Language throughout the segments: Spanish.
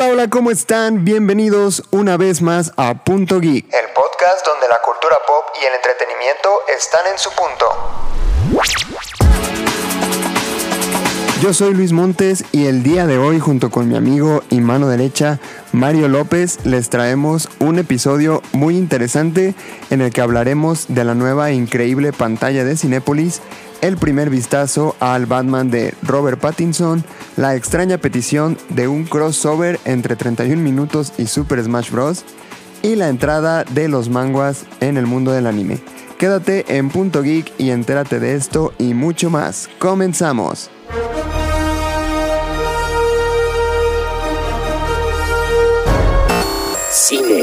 Hola, hola, ¿cómo están? Bienvenidos una vez más a Punto Geek, el podcast donde la cultura pop y el entretenimiento están en su punto. Yo soy Luis Montes y el día de hoy junto con mi amigo y mano derecha Mario López les traemos un episodio muy interesante en el que hablaremos de la nueva e increíble pantalla de Cinépolis el primer vistazo al Batman de Robert Pattinson, la extraña petición de un crossover entre 31 minutos y Super Smash Bros. y la entrada de los manguas en el mundo del anime. Quédate en Punto Geek y entérate de esto y mucho más. ¡Comenzamos! Cine.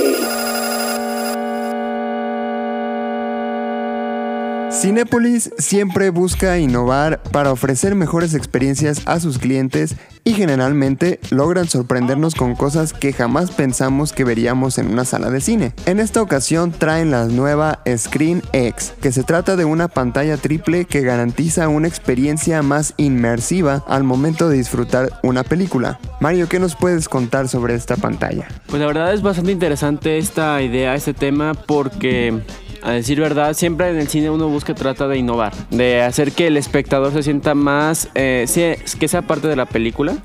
Cinépolis siempre busca innovar para ofrecer mejores experiencias a sus clientes y generalmente logran sorprendernos con cosas que jamás pensamos que veríamos en una sala de cine. En esta ocasión traen la nueva Screen X, que se trata de una pantalla triple que garantiza una experiencia más inmersiva al momento de disfrutar una película. Mario, ¿qué nos puedes contar sobre esta pantalla? Pues la verdad es bastante interesante esta idea, este tema, porque a decir verdad, siempre en el cine uno busca, trata de innovar, de hacer que el espectador se sienta más, eh, que sea parte de la película.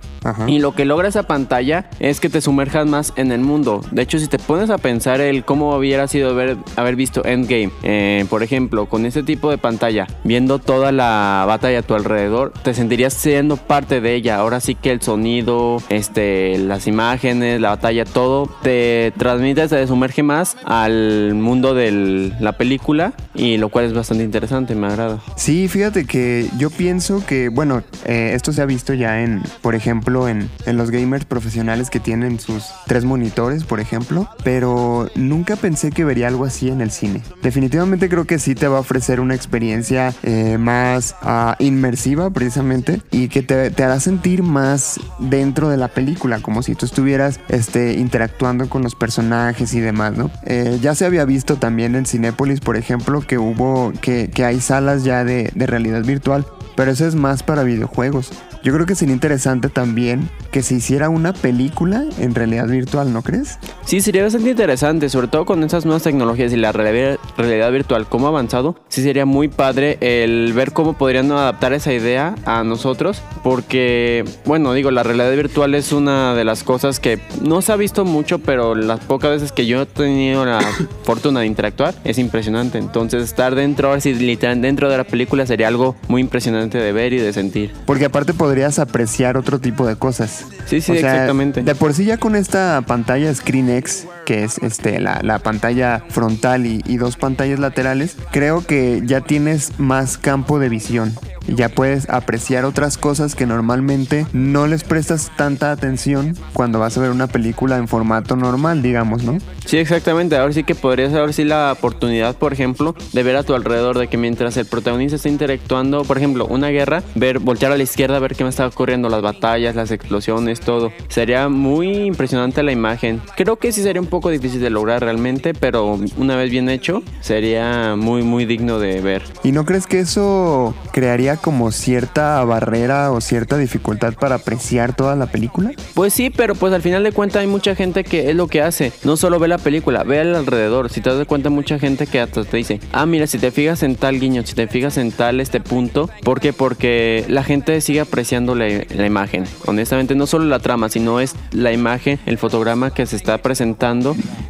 Y lo que logra esa pantalla es que te sumerjas más en el mundo. De hecho, si te pones a pensar el cómo hubiera sido haber, haber visto Endgame, eh, por ejemplo, con este tipo de pantalla, viendo toda la batalla a tu alrededor, te sentirías siendo parte de ella. Ahora sí que el sonido, este, las imágenes, la batalla, todo te transmite, te sumerge más al mundo de la película y lo cual es bastante interesante, me agrada. Sí, fíjate que yo pienso que, bueno, eh, esto se ha visto ya en, por ejemplo, en, los gamers profesionales que tienen sus tres monitores, por ejemplo, pero nunca pensé que vería algo así en el cine. Definitivamente creo que sí te va a ofrecer una experiencia eh, más ah, inmersiva precisamente y que te, hará sentir más dentro de la película, como si tú estuvieras este, interactuando con los personajes y demás, ¿no? Eh, ya se había visto también en Por ejemplo, que hubo, que, hay salas ya de realidad virtual, pero eso es más para videojuegos. Yo creo que sería interesante también que se hiciera una película en realidad virtual, ¿no crees? Sí, sería bastante interesante, sobre todo con esas nuevas tecnologías y la realidad virtual, cómo ha avanzado. Sí, sería muy padre el ver cómo podrían adaptar esa idea a nosotros, porque, bueno, digo, la realidad virtual es una de las cosas que no se ha visto mucho, pero las pocas veces que yo he tenido la fortuna de interactuar es impresionante. Entonces, estar dentro, ahora sí, literalmente dentro de la película sería algo muy impresionante de ver y de sentir. Porque aparte podrías apreciar otro tipo de cosas. Sí, sí, exactamente. De por sí ya con esta pantalla ScreenX, que es este, la, pantalla frontal y, y dos pantallas laterales, creo que ya tienes más campo de visión ya puedes apreciar otras cosas que normalmente no les prestas tanta atención cuando vas a ver una película en formato normal, digamos, ¿no? Sí, exactamente. Ahora sí que podrías ahora sí la oportunidad, por ejemplo, de ver a tu alrededor, de que mientras el protagonista está interactuando, por ejemplo, una guerra, ver, voltear a la izquierda, ver qué me está ocurriendo, las batallas, las explosiones, todo. Sería muy impresionante la imagen. Creo que sí sería un poco difícil de lograr realmente, pero una vez bien hecho, sería muy, muy digno de ver. ¿Y no crees que eso crearía como cierta barrera o cierta dificultad para apreciar toda la película? Pues sí, pero pues al final de cuentas hay mucha gente que es lo que hace. No solo ve la película, ve al alrededor. Si te das cuenta, mucha gente que hasta te dice, ah, mira, si te fijas en tal guiño, si te fijas en tal este punto, ¿por qué? Porque la gente sigue apreciando la, la imagen. Honestamente, no solo la trama, sino es la imagen, el fotograma que se está presentando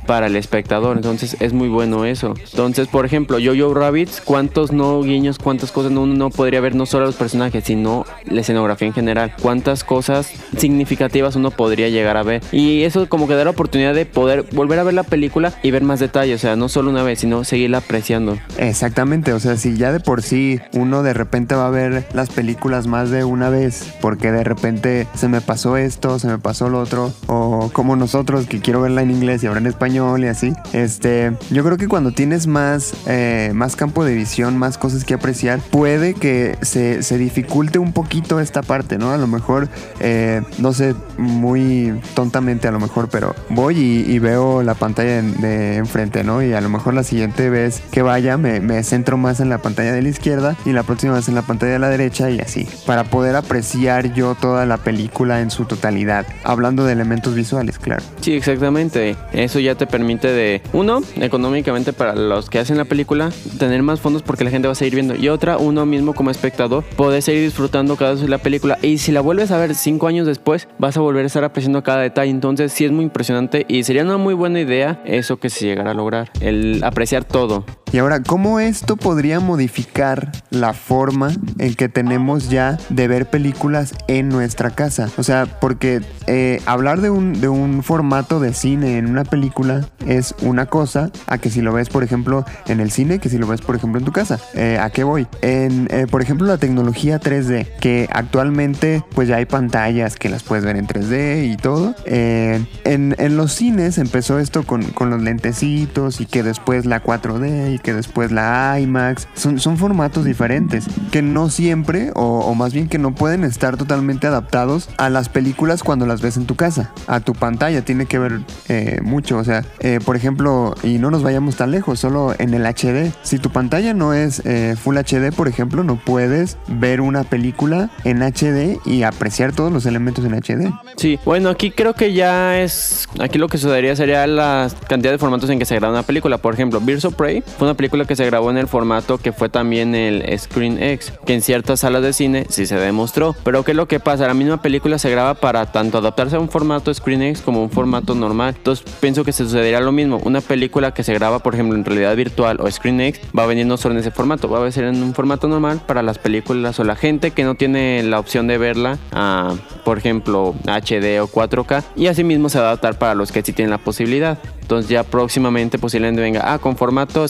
para el espectador. Entonces es muy bueno eso. Entonces, por ejemplo, Yo-Yo Rabbits, ¿cuántos no guiños, cuántas cosas no, uno no podría ver no solo los personajes, sino la escenografía en general. Cuántas cosas significativas uno podría llegar a ver. Y eso como que da la oportunidad de poder volver a ver la película y ver más detalles. O sea, no solo una vez, sino seguirla apreciando. Exactamente. O sea, si ya de por sí uno de repente va a ver las películas más de una vez, porque de repente se me pasó esto, se me pasó lo otro, o como nosotros que quiero verla en inglés y en español y así. Este, yo creo que cuando tienes más, eh, más campo de visión, más cosas que apreciar, puede que se, se, dificulte un poquito esta parte, ¿no? A lo mejor, eh, no sé, muy tontamente a lo mejor, pero voy y, veo la pantalla de enfrente, ¿no? Y a lo mejor la siguiente vez que vaya me, me, centro más en la pantalla de la izquierda y la próxima vez en la pantalla de la derecha y así, para poder apreciar yo toda la película en su totalidad. Hablando de elementos visuales, claro. Sí, exactamente. Eso ya te permite de, uno, económicamente para los que hacen la película, tener más fondos porque la gente va a seguir viendo. Y otra, uno mismo como espectador, poder seguir disfrutando cada vez de la película. Y si la vuelves a ver cinco años después, vas a volver a estar apreciando cada detalle. Entonces sí es muy impresionante y sería una muy buena idea eso que se llegara a lograr, el apreciar todo. Y ahora, ¿cómo esto podría modificar la forma en que tenemos ya de ver películas en nuestra casa? O sea, porque eh, hablar de un, de un formato de cine en una película es una cosa a que si lo ves, por ejemplo, en el cine, que si lo ves, por ejemplo, en tu casa. Eh, ¿A qué voy? En, eh, por ejemplo, la tecnología 3D, que actualmente pues ya hay pantallas que las puedes ver en 3D y todo. en, en, los cines empezó esto con, con los lentecitos y que después la 4D y que después la IMAX. Son, son formatos diferentes que no siempre, o, más bien que no pueden estar totalmente adaptados a las películas cuando las ves en tu casa. A tu pantalla tiene que ver eh, mucho. O sea, eh, por ejemplo, y no nos vayamos tan lejos, solo en el HD. Si tu pantalla no es eh, Full HD, por ejemplo, no puedes ver una película en HD y apreciar todos los elementos en HD. Sí, bueno, aquí creo que ya es. Aquí lo que sucedería sería la cantidad de formatos en que se graba una película. Por ejemplo, Birds of Prey fue una película que se grabó en el formato que fue también el Screen X, que en ciertas salas de cine sí se demostró. Pero ¿qué es lo que pasa? La misma película se graba para tanto adaptarse a un formato Screen X como un formato normal. Entonces pienso que se sucedería lo mismo. Una película que se graba, por ejemplo, en realidad virtual o Screen X va a venir no solo en ese formato, va a ser en un formato normal para las películas o la gente que no tiene la opción de verla, a, por ejemplo, HD o 4K. Y asimismo se va a adaptar para los que sí tienen la posibilidad. Entonces ya próximamente posiblemente venga, ah, con formato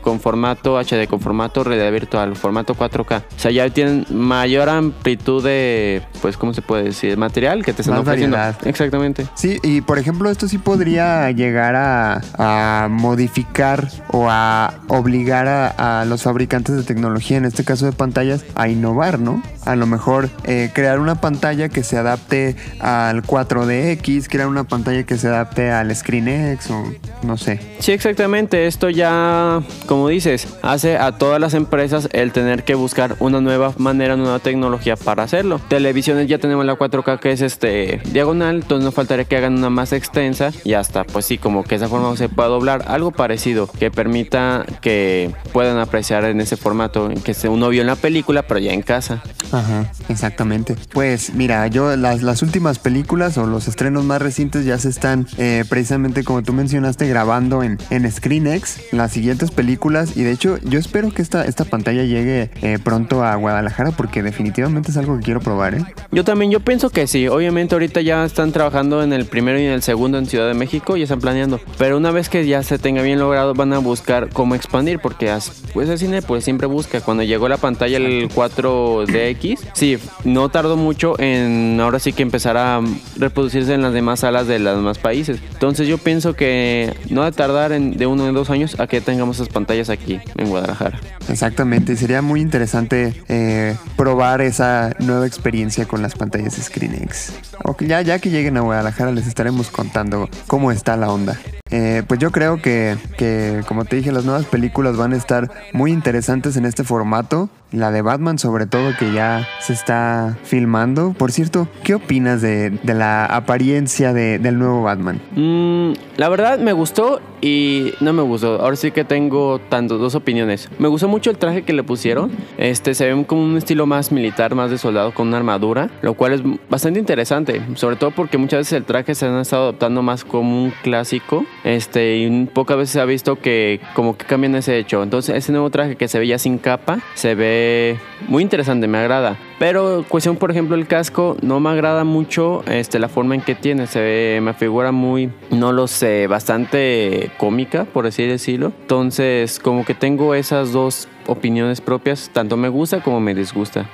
Con formato HD, con formato realidad virtual, formato 4K. O sea, ya tienen mayor amplitud de, pues, ¿cómo se puede decir? Material que te están ofreciendo. Exactamente. Sí, y por ejemplo, esto sí podría llegar a, modificar o a obligar a, los fabricantes de tecnología, en este caso de pantallas, a innovar, ¿no? A lo mejor eh, crear una pantalla que se adapte al 4DX, crear una pantalla que se adapte al ScreenX o no sé. Sí, exactamente. Esto ya, como dices, hace a todas las empresas el tener que buscar una nueva manera, una nueva tecnología para hacerlo. Televisiones ya tenemos la 4K que es este diagonal, entonces no faltaría que hagan una más extensa y hasta, pues sí, como que esa forma se pueda doblar, algo parecido que permita que puedan apreciar en ese formato que uno vio en la película, pero ya en casa. Ajá, exactamente. Pues mira, yo las, las últimas películas o los estrenos más recientes ya se están eh, precisamente como tú mencionaste grabando en, en ScreenX las siguientes películas y de hecho yo espero que esta, esta pantalla llegue eh, pronto a Guadalajara porque definitivamente es algo que quiero probar. ¿eh? Yo también, yo pienso que sí. Obviamente ahorita ya están trabajando en el primero y en el segundo en Ciudad de México y están planeando. Pero una vez que ya se tenga bien logrado van a buscar cómo expandir porque pues el cine pues siempre busca. Cuando llegó la pantalla el 4DX, sí, no tardó mucho en ahora sí que empezar a reproducirse en las demás salas de los demás países. Entonces yo pienso que no va a tardar en, de uno o dos años a que tengamos esas pantallas aquí en Guadalajara. Exactamente, sería muy interesante eh, probar esa nueva experiencia con las pantallas ScreenX. ya, ya que lleguen a Guadalajara les estaremos contando cómo está la onda. Eh, pues yo creo que, que, como te dije, las nuevas películas van a estar muy interesantes en este formato. La de Batman, sobre todo, que ya se está filmando. Por cierto, ¿qué opinas de, la apariencia del nuevo Batman? Mm, la verdad, me gustó y no me gustó. Ahora sí que tengo tanto dos opiniones. Me gustó mucho el traje que le pusieron. Este se ve como un estilo más militar, más de soldado con una armadura, lo cual es bastante interesante. Sobre todo porque muchas veces el traje se han estado adoptando más como un clásico. Este, y pocas veces se ha visto que como que cambian ese hecho. Entonces, ese nuevo traje que se veía sin capa se ve muy interesante, me agrada. Pero cuestión, por ejemplo, el casco no me agrada mucho este, la forma en que tiene. Se ve, me figura muy, no lo sé, bastante cómica, por así decirlo. Entonces, como que tengo esas dos opiniones propias, tanto me gusta como me disgusta.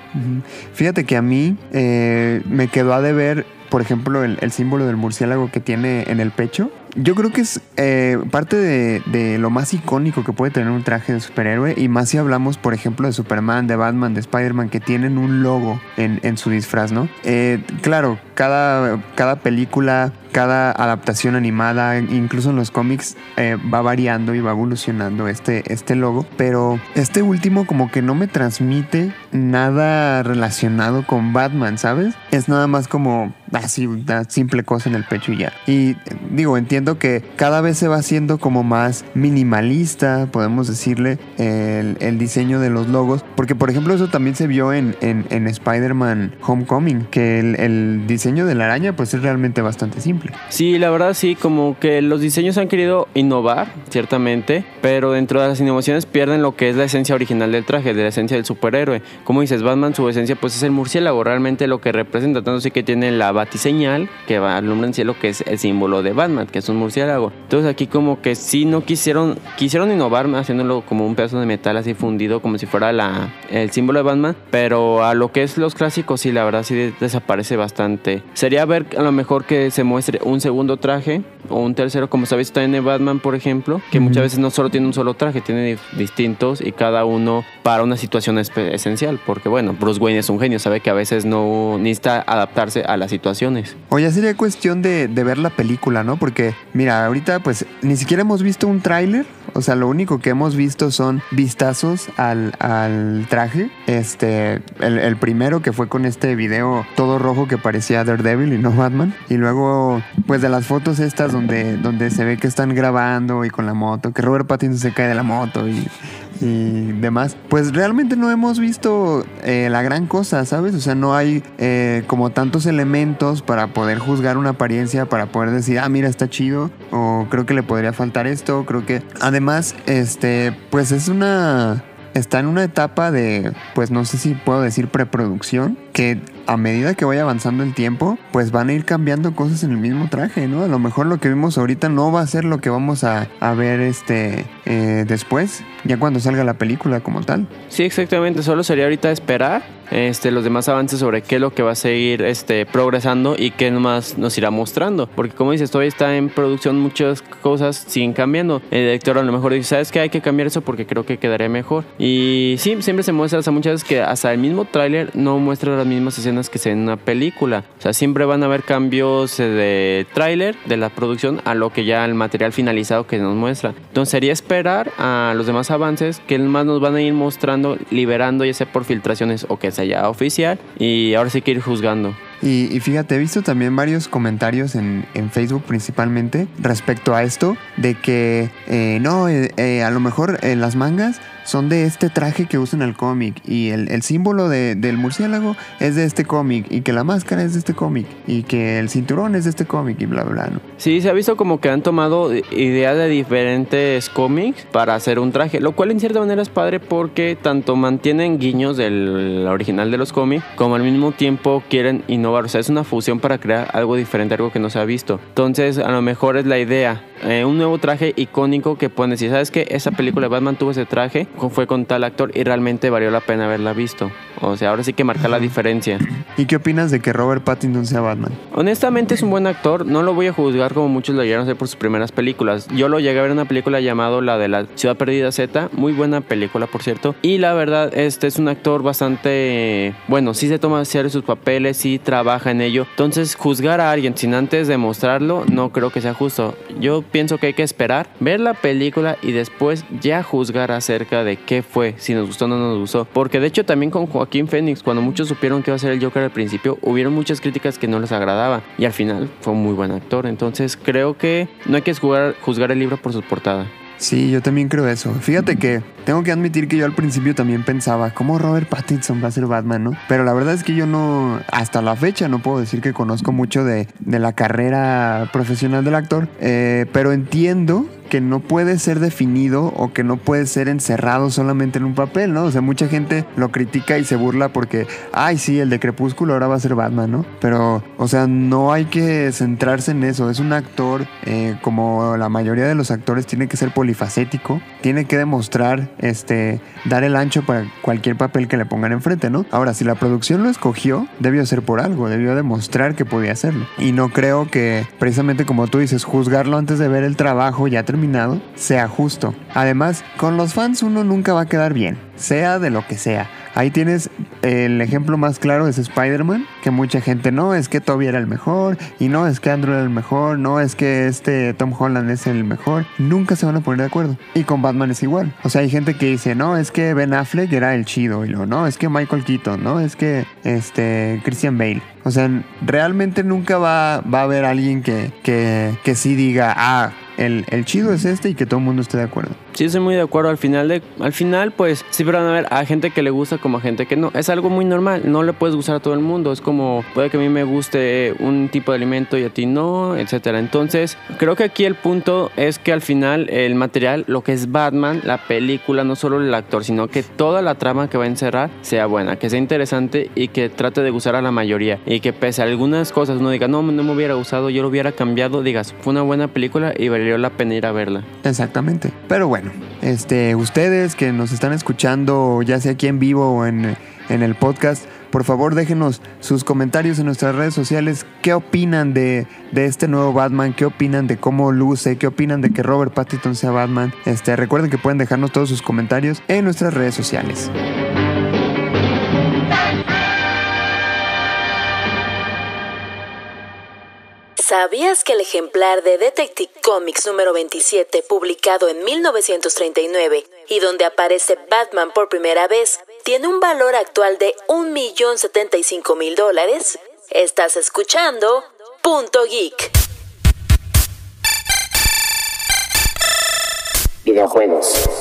Fíjate que a mí eh, me quedó a deber, por ejemplo, el símbolo del murciélago que tiene en el pecho yo creo que es eh, parte de, lo más icónico que puede tener un traje de superhéroe. Y más si hablamos, por ejemplo, de Superman, de Batman, de Spider-Man, que tienen un logo en, su disfraz, ¿no? Eh, claro, cada, cada película cada adaptación animada, incluso en los cómics, eh, va variando y va evolucionando este, este logo. Pero este último como que no me transmite nada relacionado con Batman, ¿sabes? Es nada más como así una simple cosa en el pecho y ya. Y digo, entiendo que cada vez se va haciendo como más minimalista, podemos decirle, el, el diseño de los logos. Porque por ejemplo eso también se vio en, en, en Spider-Man Homecoming, que el, el diseño de la araña pues es realmente bastante simple. Sí, la verdad sí, como que los diseños han querido innovar, ciertamente, pero dentro de las innovaciones pierden lo que es la esencia original del traje, de la esencia del superhéroe. Como dices, Batman su esencia pues es el murciélago, realmente lo que representa, tanto sí que tiene la batiseñal que va alumbra en cielo, que es el símbolo de Batman, que es un murciélago. Entonces aquí como que sí no quisieron, quisieron innovar haciéndolo como un pedazo de metal así fundido, como si fuera la, el símbolo de Batman, pero a lo que es los clásicos sí, la verdad sí desaparece bastante. Sería ver a lo mejor que se muestre un segundo traje o un tercero, como ha visto en Batman, por ejemplo, que muchas veces no solo tiene un solo traje, tiene distintos y cada uno para una situación esencial, porque bueno, Bruce Wayne es un genio, sabe que a veces no necesita adaptarse a las situaciones. O ya sería cuestión de, de ver la película, ¿no? Porque mira, ahorita pues ni siquiera hemos visto un tráiler, o sea, lo único que hemos visto son vistazos al, al traje. Este, el, el, primero que fue con este video todo rojo que parecía Daredevil y no Batman. Y luego, pues de las fotos estas donde, donde se ve que están grabando y con la moto, que Robert Pattinson se cae de la moto y, y demás. Pues realmente no hemos visto eh, la gran cosa, ¿sabes? O sea, no hay eh, como tantos elementos para poder juzgar una apariencia, para poder decir, ah, mira, está chido, o creo que le podría faltar esto, creo que... Además, este, pues es una está en una etapa de, pues no sé si puedo decir preproducción, que a medida que vaya avanzando el tiempo, pues van a ir cambiando cosas en el mismo traje, ¿no? A lo mejor lo que vimos ahorita no va a ser lo que vamos a, ver este eh, después, ya cuando salga la película como tal. Sí, exactamente, solo sería ahorita esperar este, los demás avances sobre qué es lo que va a seguir este, progresando y qué más nos irá mostrando. Porque como dices, todavía está en producción, muchas cosas siguen cambiando. El director a lo mejor dice, ¿sabes qué? Hay que cambiar eso porque creo que quedaría mejor. Y sí, siempre se muestra, sea, muchas veces que hasta el mismo tráiler no muestra las mismas escenas que se ven en una película. O sea, siempre van a haber cambios de tráiler, de la producción, a lo que ya el material finalizado que nos muestra. Entonces sería esperar a los demás avances que más nos van a ir mostrando, liberando ya sea por filtraciones o que sea ya oficial. Y ahora sí que ir juzgando. Y, fíjate, he visto también varios comentarios en, en, Facebook principalmente respecto a esto, de que eh, no, eh, eh, a lo mejor las mangas son de este traje que usan el cómic y el, símbolo de, del murciélago es de este cómic y que la máscara es de este cómic y que el cinturón es de este cómic y bla, bla. ¿no? Sí, se ha visto como que han tomado ideas de diferentes cómics para hacer un traje, lo cual en cierta manera es padre porque tanto mantienen guiños del original de los cómics como al mismo tiempo quieren innovar o sea, es una fusión para crear algo diferente, algo que no se ha visto. Entonces, a lo mejor es la idea, eh, un nuevo traje icónico que pueden decir, ¿sabes qué? Esa película de Batman tuvo ese traje, fue con tal actor y realmente valió la pena haberla visto. O sea, ahora sí que marca la diferencia. ¿Y qué opinas de que Robert Pattinson sea Batman? Honestamente es un buen actor, no lo voy a juzgar como muchos lo llegaron a hacer por sus primeras películas. Yo lo llegué a ver en una película llamada La de la Ciudad Perdida Z, muy buena película por cierto. Y la verdad, este es un actor bastante, bueno, sí se toma serio sus papeles, sí trabaja en ello. Entonces, juzgar a alguien sin antes demostrarlo, no creo que sea justo. Yo pienso que hay que esperar, ver la película y después ya juzgar acerca de qué fue, si nos gustó o no nos gustó. Porque de hecho también con Joaquín Phoenix, cuando muchos supieron que iba a ser el Joker al principio, hubieron muchas críticas que no les agradaba. Y al final fue un muy buen actor. Entonces creo que no hay que juzgar el libro por su portada. Sí, yo también creo eso. Fíjate que tengo que admitir que yo al principio también pensaba, ¿cómo Robert Pattinson va a ser Batman, no? Pero la verdad es que yo no, hasta la fecha, no puedo decir que conozco mucho de, de la carrera profesional del actor, eh, pero entiendo que no puede ser definido o que no puede ser encerrado solamente en un papel, ¿no? O sea, mucha gente lo critica y se burla porque, ay, sí, el de Crepúsculo ahora va a ser Batman, ¿no? Pero, o sea, no hay que centrarse en eso. Es un actor, eh, como la mayoría de los actores, tiene que ser polifacético, tiene que demostrar, este, dar el ancho para cualquier papel que le pongan enfrente, ¿no? Ahora, si la producción lo escogió, debió ser por algo, debió demostrar que podía hacerlo. Y no creo que, precisamente como tú dices, juzgarlo antes de ver el trabajo ya terminó sea justo. Además, con los fans uno nunca va a quedar bien, sea de lo que sea. Ahí tienes el ejemplo más claro es Spider-Man, que mucha gente no, es que Toby era el mejor, y no, es que Andrew era el mejor, no, es que este Tom Holland es el mejor. Nunca se van a poner de acuerdo. Y con Batman es igual. O sea, hay gente que dice, no, es que Ben Affleck era el chido, y lo, no, es que Michael Keaton, no, es que este Christian Bale. O sea, realmente nunca va, va a haber alguien que, que, que sí diga, ah, el, el chido es este y que todo el mundo esté de acuerdo. Sí, estoy muy de acuerdo. Al final, de, al final, pues sí, pero van a ver a gente que le gusta como a gente que no. Es algo muy normal. No le puedes gustar a todo el mundo. Es como, puede que a mí me guste un tipo de alimento y a ti no, etcétera. Entonces, creo que aquí el punto es que al final el material, lo que es Batman, la película, no solo el actor, sino que toda la trama que va a encerrar sea buena, que sea interesante y que trate de gustar a la mayoría. Y que pese a algunas cosas uno diga, no, no me hubiera gustado, yo lo hubiera cambiado, digas, fue una buena película y valió la pena ir a verla. Exactamente. Pero bueno, este, ustedes que nos están escuchando, ya sea aquí en vivo o en, en el podcast, por favor déjenos sus comentarios en nuestras redes sociales. ¿Qué opinan de, de, este nuevo Batman? ¿Qué opinan de cómo luce? ¿Qué opinan de que Robert Pattinson sea Batman? Este, recuerden que pueden dejarnos todos sus comentarios en nuestras redes sociales. ¿Sabías que el ejemplar de Detective Comics número 27, publicado en 1939, y donde aparece Batman por primera vez, tiene un valor actual de 1.075.000 dólares? Estás escuchando Punto Geek. Videojuegos.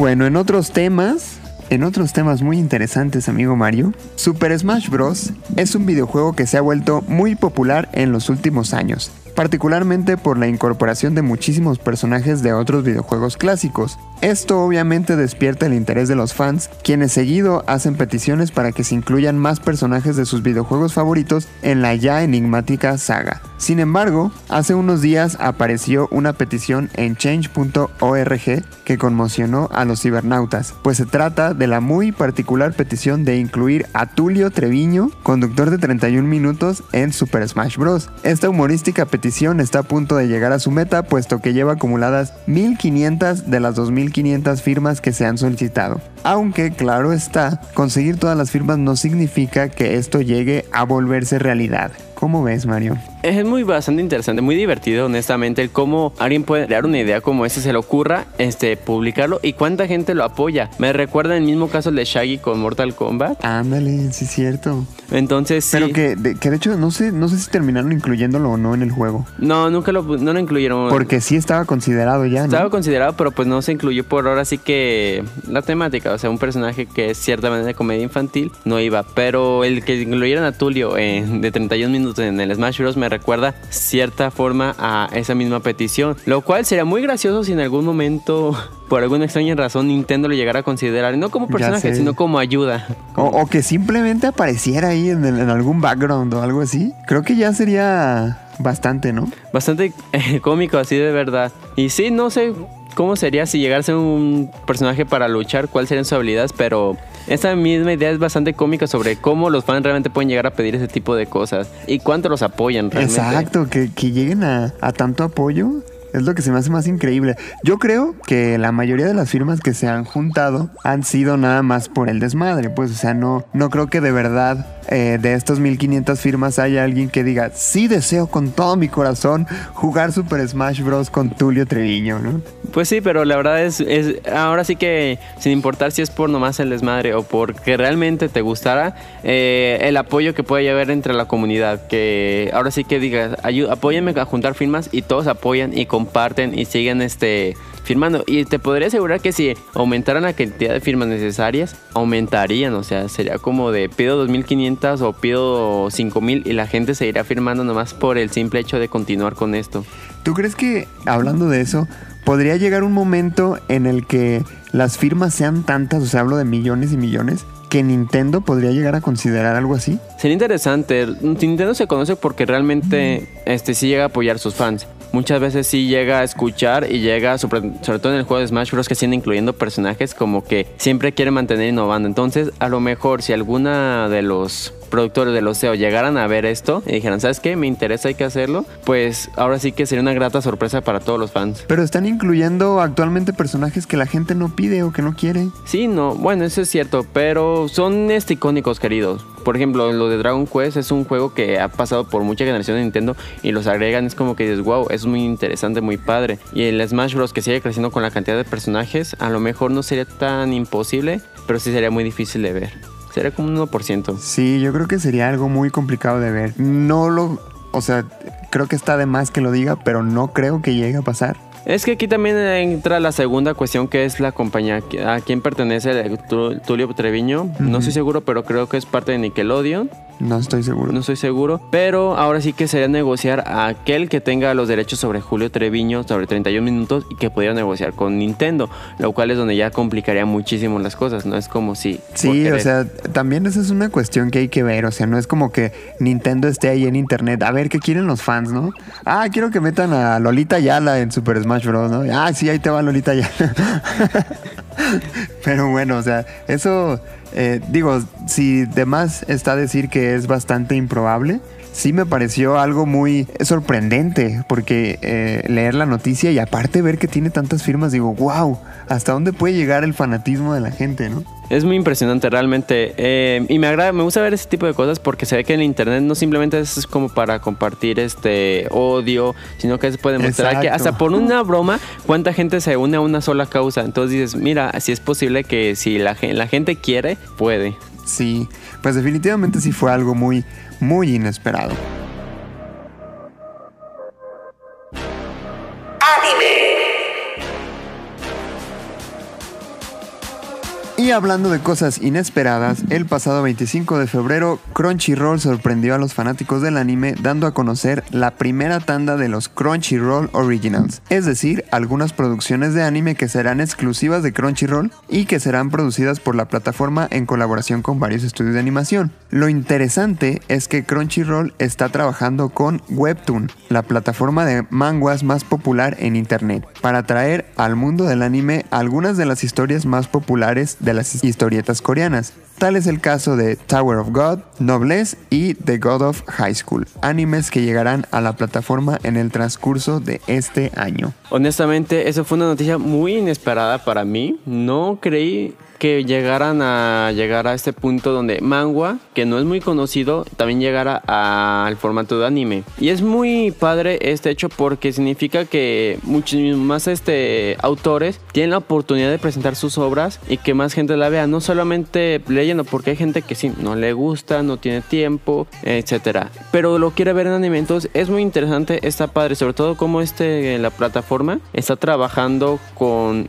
Bueno, en otros temas, en otros temas muy interesantes, amigo Mario, Super Smash Bros. es un videojuego que se ha vuelto muy popular en los últimos años, particularmente por la incorporación de muchísimos personajes de otros videojuegos clásicos. Esto obviamente despierta el interés de los fans, quienes seguido hacen peticiones para que se incluyan más personajes de sus videojuegos favoritos en la ya enigmática saga. Sin embargo, hace unos días apareció una petición en change.org que conmocionó a los cibernautas, pues se trata de la muy particular petición de incluir a Tulio Treviño, conductor de 31 minutos en Super Smash Bros. Esta humorística petición está a punto de llegar a su meta, puesto que lleva acumuladas 1500 de las 2500 firmas que se han solicitado. Aunque, claro está, conseguir todas las firmas no significa que esto llegue a volverse realidad. ¿Cómo ves, Mario? Es muy bastante interesante, muy divertido, honestamente, el cómo alguien puede crear una idea como esa, se le ocurra, este, publicarlo y cuánta gente lo apoya. Me recuerda el mismo caso el de Shaggy con Mortal Kombat. Ándale, sí es cierto. Entonces, sí. Pero que de, que de hecho no sé, no sé si terminaron incluyéndolo o no en el juego. No, nunca lo, no lo incluyeron. Porque sí estaba considerado ya, ¿no? Estaba considerado, pero pues no se incluyó por ahora, así que la temática, o sea, un personaje que es ciertamente de comedia infantil, no iba. Pero el que incluyeran a Tulio eh, de 31 minutos en el Smash Bros. me recuerda cierta forma a esa misma petición. Lo cual sería muy gracioso si en algún momento, por alguna extraña razón, Nintendo lo llegara a considerar, no como personaje, sino como ayuda. O, o que simplemente apareciera ahí en, el- en algún background o algo así. Creo que ya sería bastante, ¿no? Bastante eh, cómico, así de verdad. Y sí, no sé cómo sería si llegase un personaje para luchar, cuáles serían sus habilidades, pero esta misma idea es bastante cómica sobre cómo los fans realmente pueden llegar a pedir ese tipo de cosas y cuánto los apoyan realmente. Exacto, que, que lleguen a, a tanto apoyo. Es lo que se me hace más increíble. Yo creo que la mayoría de las firmas que se han juntado han sido nada más por el desmadre. Pues, o sea, no, no creo que de verdad eh, de estas 1500 firmas haya alguien que diga, sí deseo con todo mi corazón jugar Super Smash Bros. con Tulio Treviño, ¿no? Pues sí, pero la verdad es, es ahora sí que sin importar si es por nomás el desmadre o porque realmente te gustara, eh, el apoyo que puede haber entre la comunidad, que ahora sí que digas, "Ayu- apóyenme a juntar firmas y todos apoyan y comparten y siguen este firmando. Y te podría asegurar que si aumentaran la cantidad de firmas necesarias, aumentarían, o sea, sería como de pido 2500 o pido 5000 y la gente seguirá firmando nomás por el simple hecho de continuar con esto. ¿Tú crees que, hablando de eso, podría llegar un momento en el que las firmas sean tantas, o sea, hablo de millones y millones, que Nintendo podría llegar a considerar algo así? Sería interesante. Nintendo se conoce porque realmente este, sí llega a apoyar a sus fans. Muchas veces sí llega a escuchar y llega, sobre, sobre todo en el juego de Smash Bros. que siguen incluyendo personajes como que siempre quiere mantener innovando. Entonces, a lo mejor si alguna de los productores del Oseo llegaran a ver esto y dijeran, ¿sabes qué? Me interesa, hay que hacerlo. Pues ahora sí que sería una grata sorpresa para todos los fans. Pero están incluyendo actualmente personajes que la gente no pide o que no quiere. Sí, no, bueno, eso es cierto, pero son este, icónicos, queridos. Por ejemplo, lo de Dragon Quest es un juego que ha pasado por mucha generación de Nintendo y los agregan, es como que dices, wow, es muy interesante, muy padre. Y el Smash Bros. que sigue creciendo con la cantidad de personajes, a lo mejor no sería tan imposible, pero sí sería muy difícil de ver. Sería como un 1%. Sí, yo creo que sería algo muy complicado de ver. No lo, o sea, creo que está de más que lo diga, pero no creo que llegue a pasar. Es que aquí también entra la segunda cuestión que es la compañía. ¿A quién pertenece Tulio Treviño? No estoy seguro, pero creo que es parte de Nickelodeon. No estoy seguro. No estoy seguro. Pero ahora sí que sería negociar a aquel que tenga los derechos sobre Julio Treviño sobre 31 minutos y que pudiera negociar con Nintendo. Lo cual es donde ya complicaría muchísimo las cosas. No es como si. Sí, o sea, también esa es una cuestión que hay que ver. O sea, no es como que Nintendo esté ahí en internet. A ver, ¿qué quieren los fans, no? Ah, quiero que metan a Lolita Yala en Super Smash Bros. ¿no? Ah, sí, ahí te va Lolita Yala. Pero bueno, o sea, eso, eh, digo, si de más está decir que es bastante improbable, sí me pareció algo muy sorprendente, porque eh, leer la noticia y aparte ver que tiene tantas firmas, digo, wow, ¿hasta dónde puede llegar el fanatismo de la gente, no? Es muy impresionante realmente. eh, y me agrada, me gusta ver ese tipo de cosas porque se ve que en internet no simplemente es como para compartir este odio, sino que se puede mostrar que hasta por una broma, cuánta gente se une a una sola causa. Entonces dices, mira, si es posible que si la gente quiere, puede. Sí, pues definitivamente sí fue algo muy, muy inesperado. Hablando de cosas inesperadas, el pasado 25 de febrero Crunchyroll sorprendió a los fanáticos del anime dando a conocer la primera tanda de los Crunchyroll Originals, es decir, algunas producciones de anime que serán exclusivas de Crunchyroll y que serán producidas por la plataforma en colaboración con varios estudios de animación. Lo interesante es que Crunchyroll está trabajando con Webtoon, la plataforma de manguas más popular en internet, para traer al mundo del anime algunas de las historias más populares de historietas coreanas. Tal es el caso de Tower of God, Noblesse y The God of High School, animes que llegarán a la plataforma en el transcurso de este año. Honestamente, eso fue una noticia muy inesperada para mí. No creí que llegaran a llegar a este punto donde manga, que no es muy conocido, también llegara al formato de anime. Y es muy padre este hecho porque significa que muchos más este, autores tienen la oportunidad de presentar sus obras y que más gente la vea, no solamente leyendo, porque hay gente que sí, no le gusta, no tiene tiempo, etcétera. Pero lo quiere ver en anime, entonces es muy interesante, está padre, sobre todo como este la plataforma está trabajando con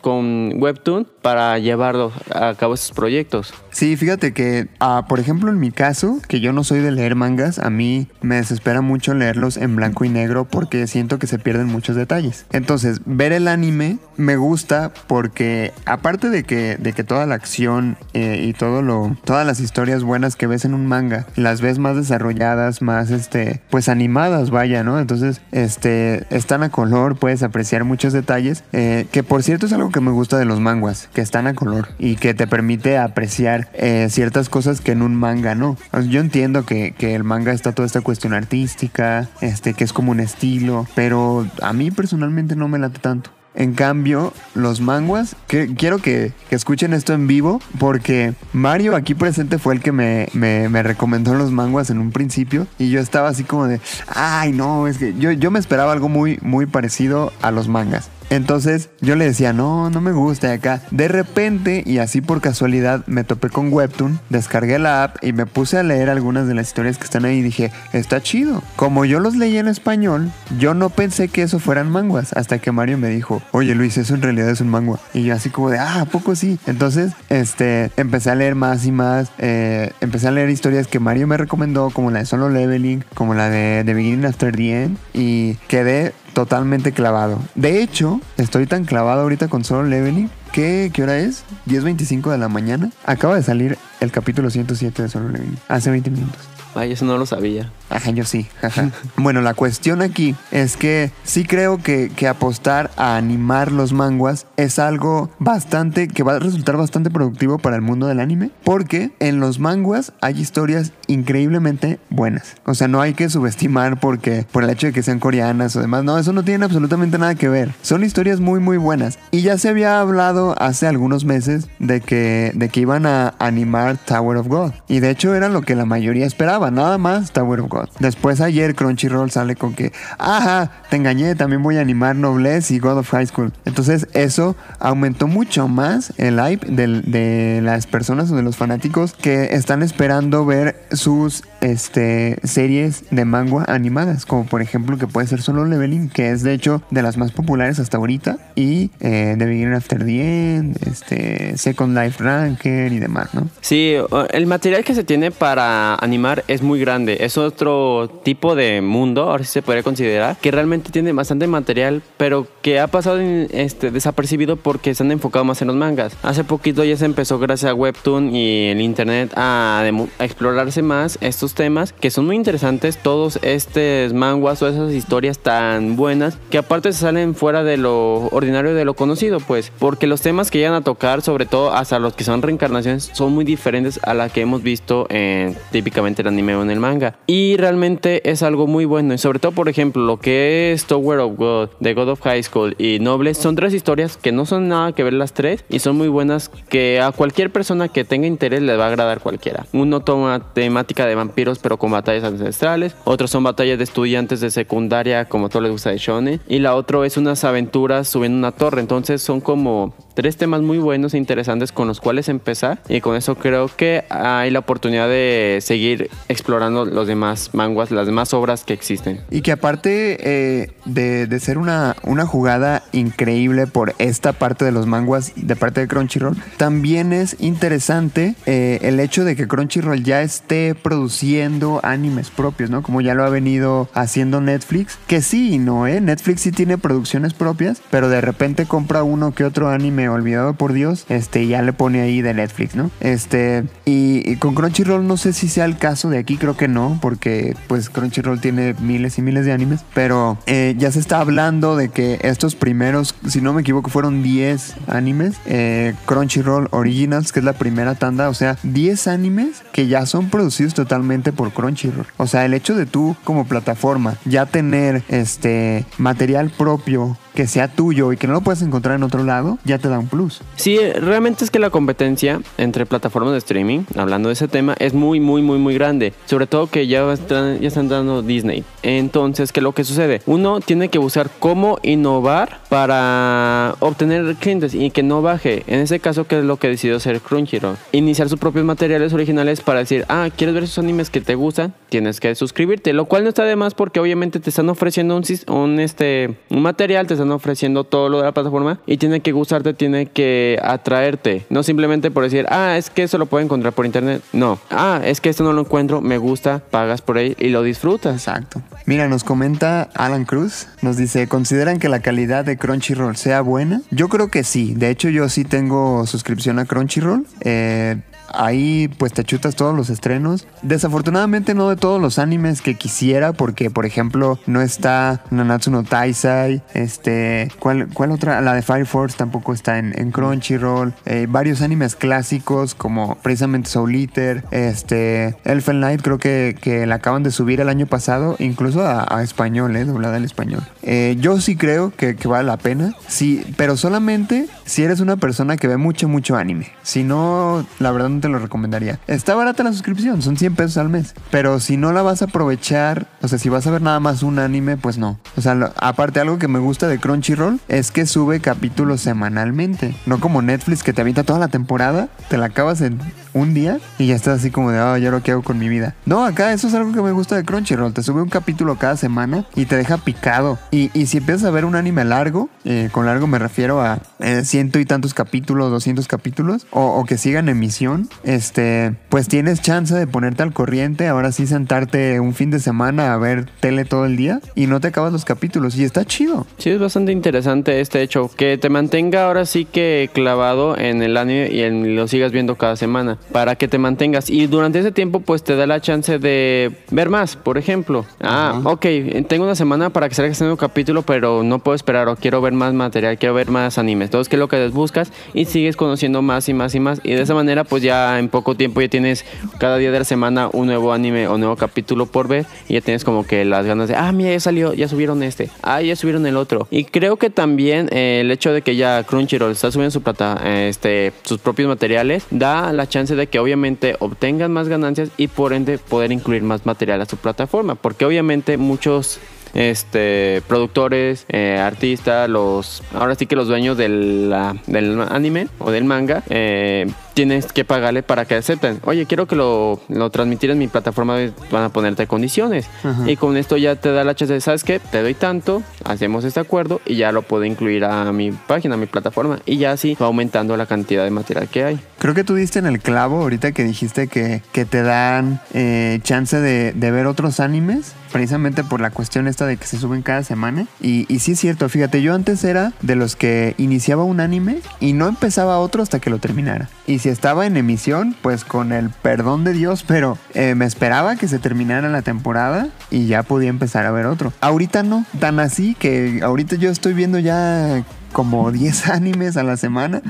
con Webtoon para llevarlo a cabo esos proyectos. Sí, fíjate que, ah, por ejemplo, en mi caso, que yo no soy de leer mangas, a mí me desespera mucho leerlos en blanco y negro porque siento que se pierden muchos detalles. Entonces, ver el anime me gusta porque, aparte de que, de que toda la acción eh, y todo lo, todas las historias buenas que ves en un manga, las ves más desarrolladas, más, este, pues animadas, vaya, ¿no? Entonces, este, están a color, puedes apreciar muchos detalles, eh, que por cierto es algo que me gusta de los manguas, que están a color y que te permite apreciar eh, ciertas cosas que en un manga no. Yo entiendo que, que el manga está toda esta cuestión artística, este, que es como un estilo, pero a mí personalmente no me late tanto. En cambio, los manguas, que, quiero que, que escuchen esto en vivo, porque Mario aquí presente fue el que me, me- me recomendó los manguas en un principio, y yo estaba así como de, ay no, es que yo, yo me esperaba algo muy, muy parecido a los mangas. Entonces yo le decía, no, no me gusta y acá. De repente, y así por casualidad, me topé con Webtoon, descargué la app y me puse a leer algunas de las historias que están ahí y dije, está chido. Como yo los leí en español, yo no pensé que eso fueran manguas, hasta que Mario me dijo, oye Luis, eso en realidad es un mangua. Y yo así como de, ah, ¿a poco sí? Entonces, este, empecé a leer más y más, eh, empecé a leer historias que Mario me recomendó, como la de Solo Leveling, como la de The Beginning After the End, y quedé totalmente clavado. De hecho, estoy tan clavado ahorita con Solo Leveling que, ¿qué hora es? 10.25 de la mañana. Acaba de salir el capítulo 107 de Solo Leveling, hace 20 minutos. Ay, eso no lo sabía. Ajá, yo sí. Ajá. bueno, la cuestión aquí es que sí creo que, que apostar a animar los manguas es algo bastante, que va a resultar bastante productivo para el mundo del anime, porque en los manguas hay historias increíblemente buenas. O sea, no hay que subestimar porque por el hecho de que sean coreanas o demás, no, eso no tiene absolutamente nada que ver. Son historias muy muy buenas. Y ya se había hablado hace algunos meses de que, de que iban a animar Tower of God. Y de hecho era lo que la mayoría esperaba, nada más Tower of God. Después ayer Crunchyroll sale con que, ajá, te engañé, también voy a animar Noblesse y God of High School. Entonces eso aumentó mucho más el hype del- de, las personas o de los fanáticos que están esperando ver sus este, series de manga animadas, como por ejemplo que puede ser Solo Leveling, que es de hecho de las más populares hasta ahorita, y eh, The Beginner After the End, este, Second Life Ranker y demás, ¿no? Sí, el material que se tiene para animar es muy grande. Es otro tipo de mundo, ahora sí se podría considerar, que realmente tiene bastante material, pero que ha pasado in- este, desapercibido porque se han enfocado más en los mangas. Hace poquito ya se empezó gracias a Webtoon y el internet a, a explorarse más estos temas que son muy interesantes. Todos estos manguas o esas historias tan buenas que aparte se salen fuera de lo ordinario de lo conocido, pues, porque los temas que llegan a tocar, sobre todo hasta los que son reencarnaciones, son muy diferentes a la que hemos visto en típicamente el anime en el manga. Y realmente es algo muy bueno. Y sobre todo, por ejemplo, lo que es Tower of God, The God of High School y Nobles, son tres historias que no son nada que ver las tres y son muy buenas que a cualquier persona que tenga interés le va a agradar cualquiera. Uno toma temática de vampiros pero con batallas ancestrales, otros son batallas de estudiantes de secundaria como todo les gusta de shonen y la otra es unas aventuras subiendo una torre. Entonces son como tres temas muy buenos e interesantes con los cuales empezar y con eso creo que hay la oportunidad de seguir explorando los demás manguas, las demás obras que existen. Y que aparte eh, de, ser una, una jugada increíble por esta parte de los manguas de parte de Crunchyroll, también es interesante eh, el hecho de que Crunchyroll ya esté produciendo animes propios, ¿no? Como ya lo ha venido haciendo Netflix, que sí y no, ¿eh? Netflix sí tiene producciones propias, pero de repente compra uno que otro anime olvidado por Dios, este, ya le pone ahí de Netflix, ¿no? Este, y, y con Crunchyroll no sé si sea el caso de aquí, creo que no, porque pues Crunchyroll tiene miles y miles de animes, pero eh, ya se está hablando de que estos primeros, si no me equivoco, fueron 10 animes, eh, Crunchyroll Originals, que es la primera tanda, o sea, 10 animes que ya son producidos totalmente por Crunchyroll. O sea, el hecho de tú como plataforma ya tener este material propio que sea tuyo y que no lo puedes encontrar en otro lado, ya te da un plus. Sí, realmente es que la competencia entre plataformas de streaming, hablando de ese tema, es muy, muy, muy, muy grande. Sobre todo que ya están, ya están dando Disney. Entonces, ¿qué es lo que sucede? Uno tiene que buscar cómo innovar para obtener clientes y que no baje. En ese caso, ¿qué es lo que decidió hacer Crunchyroll? Iniciar sus propios materiales originales para decir, ah, ¿quieres ver esos animes que te gustan? Tienes que suscribirte. Lo cual no está de más porque obviamente te están ofreciendo un, este, un material, te están ofreciendo todo lo de la plataforma y tiene que gustarte, tiene que atraerte. No simplemente por decir, ah, es que eso lo puedo encontrar por internet. No. Ah, es que esto no lo encuentro, me gusta, pagas por él y lo disfrutas. Exacto. Mira, nos comenta Alan Cruz, nos dice, ¿consideran que la calidad de Crunchyroll sea buena? Yo creo que sí, de hecho yo sí tengo suscripción a Crunchyroll. Eh, Ahí pues te chutas todos los estrenos. Desafortunadamente no de todos los animes que quisiera porque por ejemplo no está Nanatsu no Taisai, este, ¿cuál, cuál otra? La de Fire Force tampoco está en, Crunchyroll. Eh, varios animes clásicos como precisamente Soul Eater, este, Elfen Light creo que, que la acaban de subir el año pasado, incluso a, a español, eh, doblada al español. Eh, yo sí creo que, que vale la pena, sí, pero solamente si eres una persona que ve mucho, mucho anime. Si no, la verdad te lo recomendaría. Está barata la suscripción, son 100 pesos al mes. Pero si no la vas a aprovechar, o sea, si vas a ver nada más un anime, pues no. O sea, aparte algo que me gusta de Crunchyroll es que sube capítulos semanalmente. No como Netflix que te avienta toda la temporada, te la acabas en un día y ya estás así como de, ah, ya lo que hago con mi vida. No, acá eso es algo que me gusta de Crunchyroll. Te sube un capítulo cada semana y te deja picado. Y, y si empiezas a ver un anime largo, eh, con largo me refiero a eh, ciento y tantos capítulos, 200 capítulos, o, que sigan emisión, este, pues tienes chance de ponerte al corriente, ahora sí sentarte un fin de semana a ver tele todo el día y no te acabas los capítulos y está chido. Sí, es bastante interesante este hecho, que te mantenga ahora sí que clavado en el anime y lo sigas viendo cada semana, para que te mantengas y durante ese tiempo pues te da la chance de ver más, por ejemplo. Ah, ok, tengo una semana para que salga este nuevo capítulo, pero no puedo esperar o quiero ver más material, quiero ver más animes. Entonces, ¿qué es lo que buscas? Y sigues conociendo más y más y más. Y de esa manera, pues ya en poco tiempo ya tienes cada día de la semana un nuevo anime o nuevo capítulo por ver. Y ya tienes como que las ganas de, ah, mira, ya salió, ya subieron este. Ah, ya subieron el otro. Y creo que también eh, el hecho de que ya Crunchyroll está subiendo su plata, este, sus propios materiales, da la chance de que obviamente obtengan más ganancias y por ende poder incluir más material a su plataforma. Porque obviamente muchos este, productores, eh, artistas, los, ahora sí que los dueños del, del anime o del manga, eh, tienes que pagarle para que acepten. Oye, quiero que lo, lo transmitir en mi plataforma, van a ponerte condiciones. Y con esto ya te da la chance de, ¿sabes qué? Te doy tanto, hacemos este acuerdo y ya lo puedo incluir a mi página, a mi plataforma. Y ya así va aumentando la cantidad de material que hay. Creo que tú diste en el clavo ahorita que dijiste que, que te dan eh, chance de, de ver otros animes precisamente por la cuestión esta de que se suben cada semana. Y, y, sí es cierto, fíjate, yo antes era de los que iniciaba un anime y no empezaba otro hasta que lo terminara. Y si estaba en emisión, pues con el perdón de Dios, pero eh, me esperaba que se terminara la temporada y ya podía empezar a ver otro. Ahorita no, tan así que ahorita yo estoy viendo ya como 10 animes a la semana,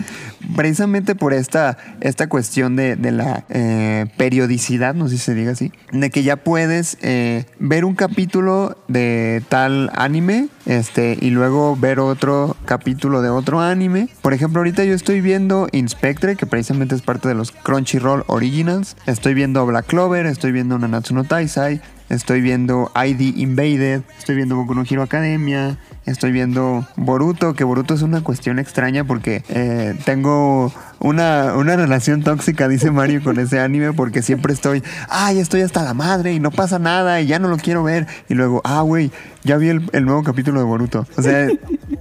precisamente por esta, esta cuestión de, de la eh, periodicidad, no sé si se diga así, de que ya puedes eh, ver un capítulo de tal anime este, y luego ver otro capítulo de otro anime. Por ejemplo, ahorita yo estoy viendo Inspectre, que precisamente es parte de los Crunchyroll Originals. Estoy viendo Black Clover, estoy viendo Nanatsu no Taisai, estoy viendo ID Invaded, estoy viendo Boku no Hero Academia, estoy viendo Boruto, que Boruto es una cuestión extraña porque eh, tengo una, una, relación tóxica, dice Mario, con ese anime porque siempre estoy, ay, estoy hasta la madre y no pasa nada y ya no lo quiero ver. Y luego, ah, güey, ya vi el, el nuevo capítulo de Boruto. O sea,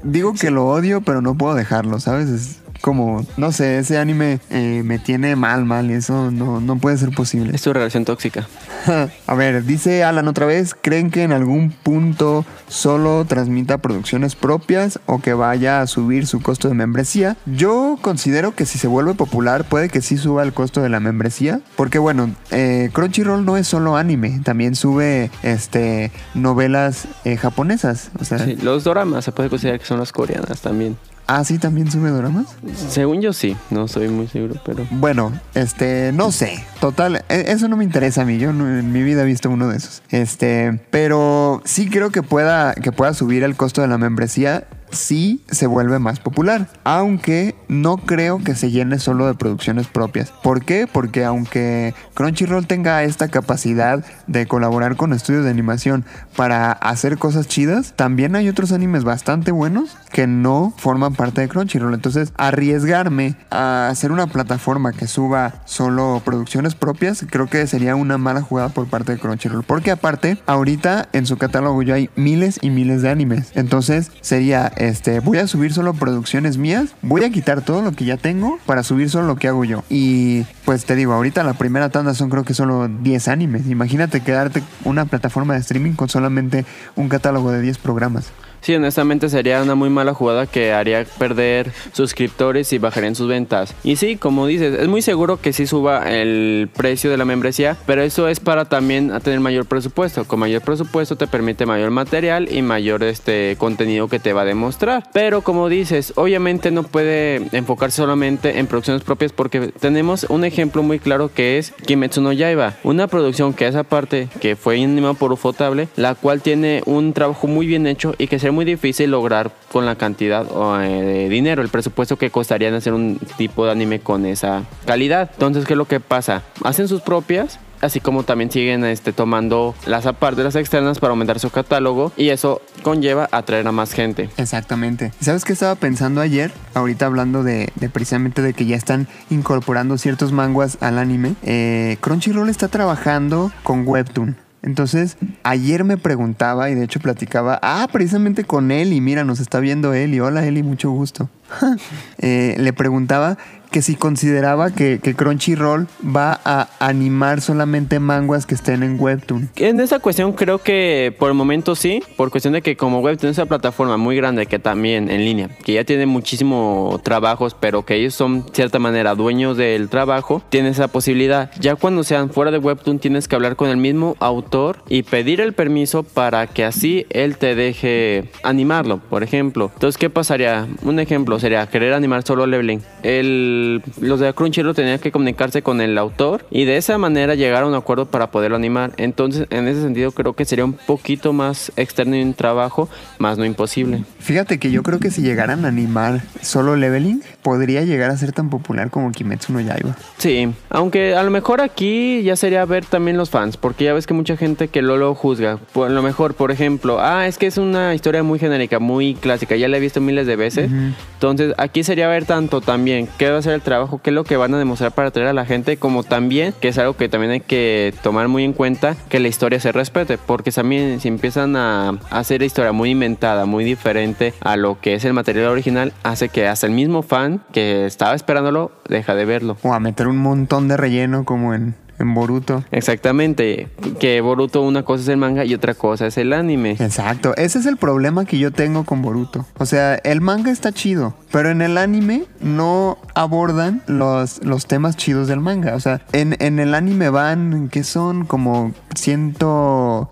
digo que lo odio, pero no puedo dejarlo, ¿sabes? Es, como, no sé, ese anime eh, me tiene mal, mal, y eso no, no puede ser posible. Es tu relación tóxica. a ver, dice Alan otra vez, ¿creen que en algún punto solo transmita producciones propias o que vaya a subir su costo de membresía? Yo considero que si se vuelve popular puede que sí suba el costo de la membresía, porque bueno, eh, Crunchyroll no es solo anime, también sube este novelas eh, japonesas. O sea, sí, los doramas se puede considerar que son las coreanas también. Ah, sí, también sube dramas. Según yo sí, no soy muy seguro, pero. Bueno, este, no sé. Total, e, eso no me interesa a mí. Yo no, en mi vida he visto uno de esos. Este, pero sí creo que pueda, que pueda subir el costo de la membresía sí se vuelve más popular, aunque no creo que se llene solo de producciones propias. ¿Por qué? Porque aunque Crunchyroll tenga esta capacidad de colaborar con estudios de animación para hacer cosas chidas, también hay otros animes bastante buenos que no forman parte de Crunchyroll. Entonces, arriesgarme a hacer una plataforma que suba solo producciones propias, creo que sería una mala jugada por parte de Crunchyroll. Porque aparte, ahorita en su catálogo ya hay miles y miles de animes. Entonces, sería este, voy a subir solo producciones mías, voy a quitar todo lo que ya tengo para subir solo lo que hago yo. Y pues te digo, ahorita la primera tanda son creo que solo 10 animes. Imagínate quedarte una plataforma de streaming con solamente un catálogo de 10 programas. Sí, honestamente sería una muy mala jugada que haría perder suscriptores y bajarían sus ventas. Y sí, como dices, es muy seguro que sí suba el precio de la membresía, pero eso es para también tener mayor presupuesto. Con mayor presupuesto te permite mayor material y mayor este contenido que te va a demostrar. Pero como dices, obviamente no puede enfocarse solamente en producciones propias porque tenemos un ejemplo muy claro que es Kimetsu no Yaiba, una producción que es aparte que fue animada por Ufotable, la cual tiene un trabajo muy bien hecho y que se muy difícil lograr con la cantidad eh, de dinero, el presupuesto que costaría hacer un tipo de anime con esa calidad. Entonces, ¿qué es lo que pasa? Hacen sus propias, así como también siguen este, tomando las aparte, las externas para aumentar su catálogo y eso conlleva atraer a más gente. Exactamente. ¿Sabes qué estaba pensando ayer? Ahorita hablando de, precisamente de que ya están incorporando ciertos manguas al anime. Eh, Crunchyroll está trabajando con Webtoon. Entonces, ayer me preguntaba y de hecho platicaba, ah, precisamente con y mira, nos está viendo y hola Eli, mucho gusto. eh, le preguntaba que si consideraba que, que Crunchyroll va a animar solamente manguas que estén en Webtoon. En esa cuestión creo que por el momento sí, por cuestión de que como Webtoon es una plataforma muy grande que también en línea, que ya tiene muchísimo trabajos, pero que ellos son de cierta manera dueños del trabajo, tiene esa posibilidad. Ya cuando sean fuera de Webtoon tienes que hablar con el mismo autor y pedir el permiso para que así él te deje animarlo, por ejemplo. Entonces, ¿qué pasaría? Un ejemplo sería querer animar solo leveling. El, los de Crunchyroll tenían que comunicarse con el autor y de esa manera llegar a un acuerdo para poderlo animar. Entonces, en ese sentido creo que sería un poquito más externo y un trabajo, más no imposible. Fíjate que yo creo que si llegaran a animar solo leveling, podría llegar a ser tan popular como Kimetsu no Yaiba. Sí, aunque a lo mejor aquí ya sería ver también los fans, porque ya ves que mucha gente que lo, lo juzga. Por lo mejor, por ejemplo, ah, es que es una historia muy genérica, muy clásica, ya la he visto miles de veces. Entonces, aquí sería ver tanto también qué va a el trabajo, qué es lo que van a demostrar para atraer a la gente, como también, que es algo que también hay que tomar muy en cuenta, que la historia se respete, porque también si empiezan a hacer historia muy inventada, muy diferente a lo que es el material original, hace que hasta el mismo fan que estaba esperándolo deja de verlo. O a meter un montón de relleno como en, en Boruto. Exactamente, que Boruto una cosa es el manga y otra cosa es el anime. Exacto, ese es el problema que yo tengo con Boruto. O sea, el manga está chido, pero en el anime no abordan los, los temas chidos del manga. O sea, en, en el anime van, que son como 100,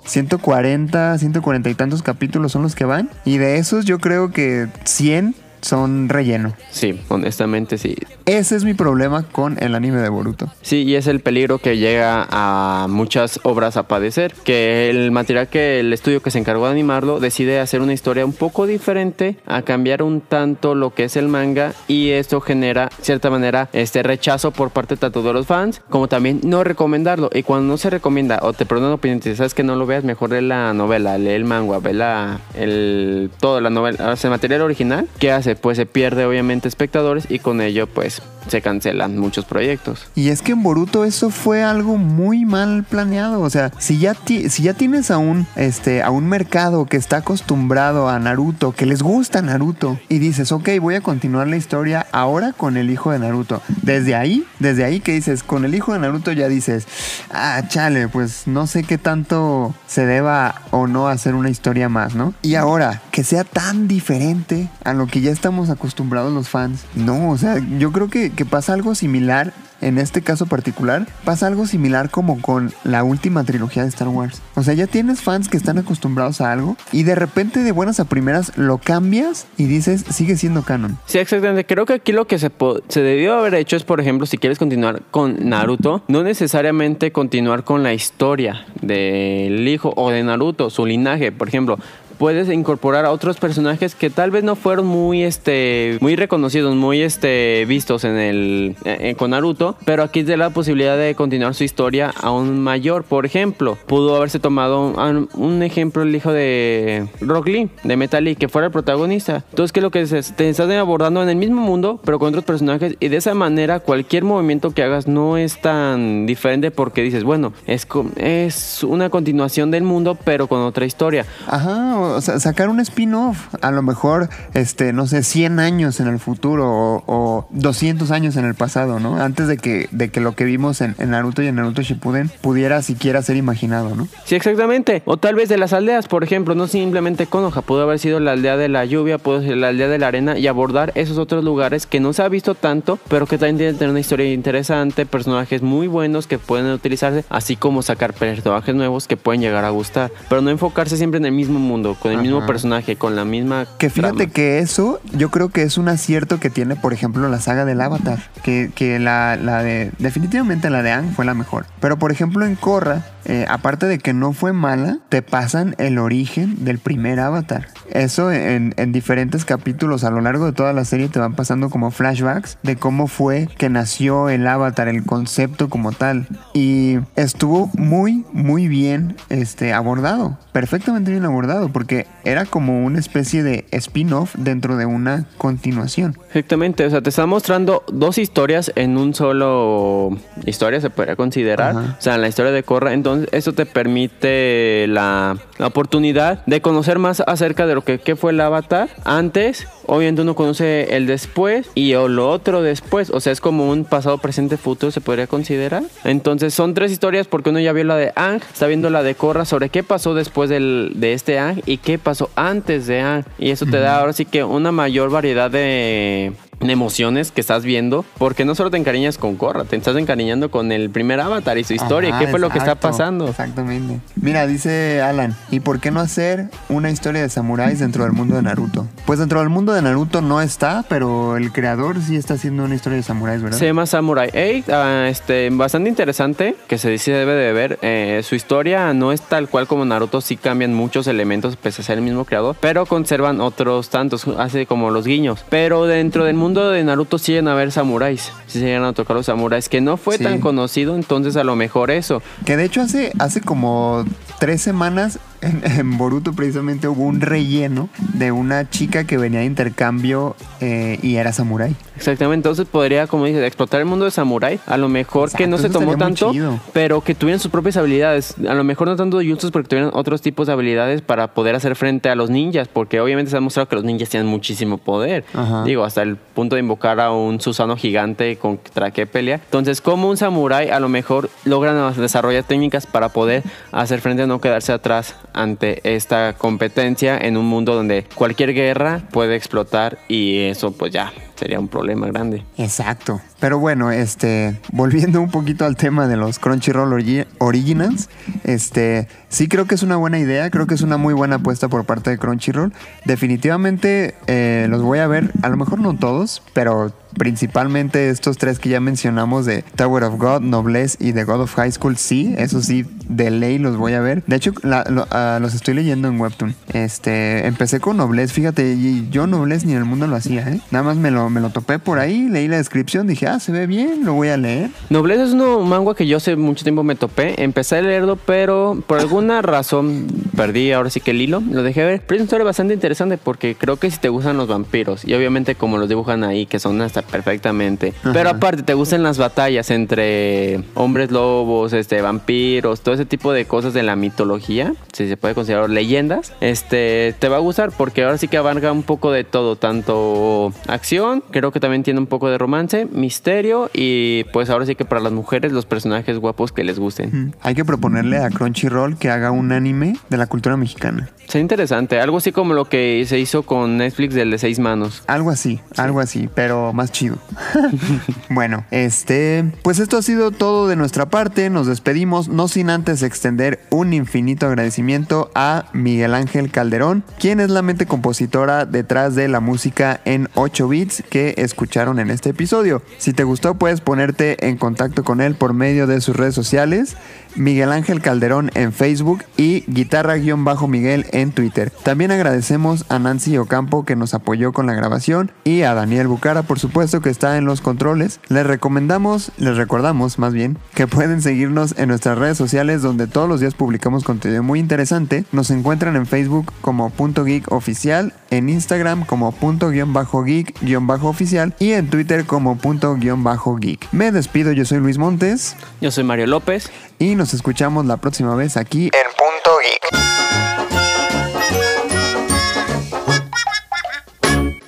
140, 140 y tantos capítulos son los que van. Y de esos yo creo que 100 son relleno. Sí, honestamente sí. Ese es mi problema con el anime de Boruto. Sí, y es el peligro que llega a muchas obras a padecer, que el material que el estudio que se encargó de animarlo decide hacer una historia un poco diferente, a cambiar un tanto lo que es el manga y esto genera cierta manera este rechazo por parte tanto de los fans como también no recomendarlo. Y cuando no se recomienda o te preguntan opinión, te sabes que no lo veas, mejor lee la novela, lee el manga, ve la, el, todo la novela, el material original, ¿qué hace? Pues se pierde obviamente espectadores y con ello pues se cancelan muchos proyectos. Y es que en Boruto eso fue algo muy mal planeado. O sea, si ya, si ya tienes a un, este, a un mercado que está acostumbrado a Naruto, que les gusta Naruto, y dices, ok, voy a continuar la historia ahora con el hijo de Naruto. Desde ahí, desde ahí que dices, con el hijo de Naruto ya dices, ah, chale, pues no sé qué tanto se deba o no hacer una historia más, ¿no? Y ahora, que sea tan diferente a lo que ya estamos acostumbrados los fans. No, o sea, yo creo que, que pasa algo similar en este caso particular, pasa algo similar como con la última trilogía de Star Wars. O sea, ya tienes fans que están acostumbrados a algo y de repente de buenas a primeras lo cambias y dices, sigue siendo canon. Sí, exactamente. Creo que aquí lo que se, se debió haber hecho es, por ejemplo, si quieres continuar con Naruto, no necesariamente continuar con la historia del hijo o de Naruto, su linaje, por ejemplo. Puedes incorporar a otros personajes que tal vez no fueron muy este muy reconocidos, muy este vistos en el eh, eh, con Naruto, pero aquí te da la posibilidad de continuar su historia aún mayor. Por ejemplo, pudo haberse tomado un, un ejemplo el hijo de Rock Lee, de Metal Lee, que fuera el protagonista. Entonces, ¿qué es lo que se, te estás abordando en el mismo mundo, pero con otros personajes? Y de esa manera, cualquier movimiento que hagas no es tan diferente porque dices, bueno, es, es una continuación del mundo, pero con otra historia. Ajá, o sea, sacar un spin-off, a lo mejor, este, no sé, 100 años en el futuro o, o 200 años en el pasado, ¿no? Antes de que, de que lo que vimos en, Naruto y en Naruto Shippuden pudiera siquiera ser imaginado, ¿no? Sí, exactamente. O tal vez de las aldeas, por ejemplo, no simplemente Konoha, pudo haber sido la aldea de la lluvia, pudo ser la aldea de la arena y abordar esos otros lugares que no se ha visto tanto, pero que también tienen una historia interesante, personajes muy buenos que pueden utilizarse, así como sacar personajes nuevos que pueden llegar a gustar, pero no enfocarse siempre en el mismo mundo, con el mismo Ajá. personaje, con la misma Que fíjate trama. que eso yo creo que es un acierto que tiene, por ejemplo, la saga del Avatar. Que, que la, la de. Definitivamente la de Ang fue la mejor. Pero por ejemplo, en Korra, eh, aparte de que no fue mala, te pasan el origen del primer Avatar. Eso en, en diferentes capítulos a lo largo de toda la serie te van pasando como flashbacks de cómo fue que nació el Avatar, el concepto como tal. Y estuvo muy, muy bien este, abordado. Perfectamente bien abordado. Porque era como una especie de spin-off dentro de una continuación. Exactamente, o sea, te está mostrando dos historias en un solo historia, se podría considerar. Ajá. O sea, la historia de Korra. Entonces, eso te permite la, la oportunidad de conocer más acerca de lo que qué fue el avatar antes, obviamente uno conoce el después y o lo otro después, o sea, es como un pasado, presente, futuro se podría considerar. Entonces son tres historias porque uno ya vio la de Ang, está viendo la de Korra sobre qué pasó después del, de este Ang y qué pasó antes de Ang y eso te da ahora sí que una mayor variedad de emociones que estás viendo, porque no solo te encariñas con Korra, te estás encariñando con el primer avatar y su historia, Ajá, qué fue lo que está pasando. Exactamente. Mira, dice Alan, ¿y por qué no hacer una historia de samuráis dentro del mundo de Naruto? Pues dentro del mundo de Naruto no está, pero el creador sí está haciendo una historia de samuráis, ¿verdad? Se llama Samurai 8, ah, este, bastante interesante, que se dice debe de ver. Eh, su historia no es tal cual como Naruto, sí cambian muchos elementos, pese a ser el mismo creador, pero conservan otros tantos, hace como los guiños. Pero dentro del mundo de Naruto llegan a haber samuráis, sí se llegan a tocar los samuráis, que no fue Sí. tan conocido, entonces a lo mejor eso. Que de hecho hace, hace como tres semanas en, en Boruto precisamente hubo un relleno de una chica que venía de intercambio eh, y era samurái. Exactamente, entonces podría, como dices, explotar el mundo de samurái. A lo mejor que no se tomó tanto, pero que tuvieran sus propias habilidades. A lo mejor no tanto de jutsus, porque tuvieran otros tipos de habilidades para poder hacer frente a los ninjas, porque obviamente se ha demostrado que los ninjas tienen muchísimo poder. Ajá. Digo, hasta el punto de invocar a un Susano gigante contra qué pelea. Entonces, como un samurái a lo mejor logran desarrollar técnicas para poder hacer frente a no quedarse atrás ante esta competencia en un mundo donde cualquier guerra puede explotar y eso pues ya sería un problema grande. Exacto. Pero bueno, este, volviendo un poquito al tema de los Crunchyroll Origi- Originals, este, sí creo que es una buena idea, creo que es una muy buena apuesta por parte de Crunchyroll. Definitivamente eh, los voy a ver, a lo mejor no todos, pero principalmente estos tres que ya mencionamos de Tower of God, Noblesse y The God of High School, sí, eso sí, de ley los voy a ver. De hecho, ah, los estoy leyendo en Webtoon. Este, empecé con Noblesse, fíjate, y yo Noblesse ni en el mundo lo hacía, ¿eh? Nada más me lo, me lo topé por ahí, leí la descripción, dije, ah, se ve bien, lo voy a leer. Nobleza es un manga que yo hace mucho tiempo me topé. Empecé a leerlo, pero por alguna razón perdí ahora sí que el hilo. Lo dejé ver. Pero es una historia bastante interesante porque creo que si te gustan los vampiros y obviamente como los dibujan ahí, que son hasta perfectamente. Pero aparte te gustan las batallas entre hombres lobos, este, vampiros, todo ese tipo de cosas de la mitología, si se puede considerar leyendas, este, te va a gustar porque ahora sí que abarca un poco de todo, tanto acción, creo que también tiene un poco de romance, misterio y pues ahora sí que para las mujeres los personajes guapos que les gusten. Hay que proponerle a Crunchyroll que haga un anime de la cultura mexicana. Sería interesante, algo así como lo que se hizo con Netflix del de seis manos. Algo así, algo así, pero más chido. bueno, este, pues esto ha sido todo de nuestra parte. Nos despedimos, no sin antes extender un infinito agradecimiento a Miguel Ángel Calderón, quien es la mente compositora detrás de la música en 8 bits que escucharon en este episodio. Si te gustó, puedes ponerte en contacto con él por medio de sus redes sociales. Miguel Ángel Calderón en Facebook y guitarra-miguel en Twitter. También agradecemos a Nancy Ocampo que nos apoyó con la grabación y a Daniel Bucara, por supuesto, que está en los controles. Les recomendamos, les recordamos más bien, que pueden seguirnos en nuestras redes sociales donde todos los días publicamos contenido muy interesante. Nos encuentran en Facebook como punto geek oficial, en Instagram como punto guion bajo geek guion bajo oficial y en Twitter como punto guion bajo geek. Me despido, yo soy Luis Montes Yo soy Mario López. y nos escuchamos la próxima vez aquí En punto geek.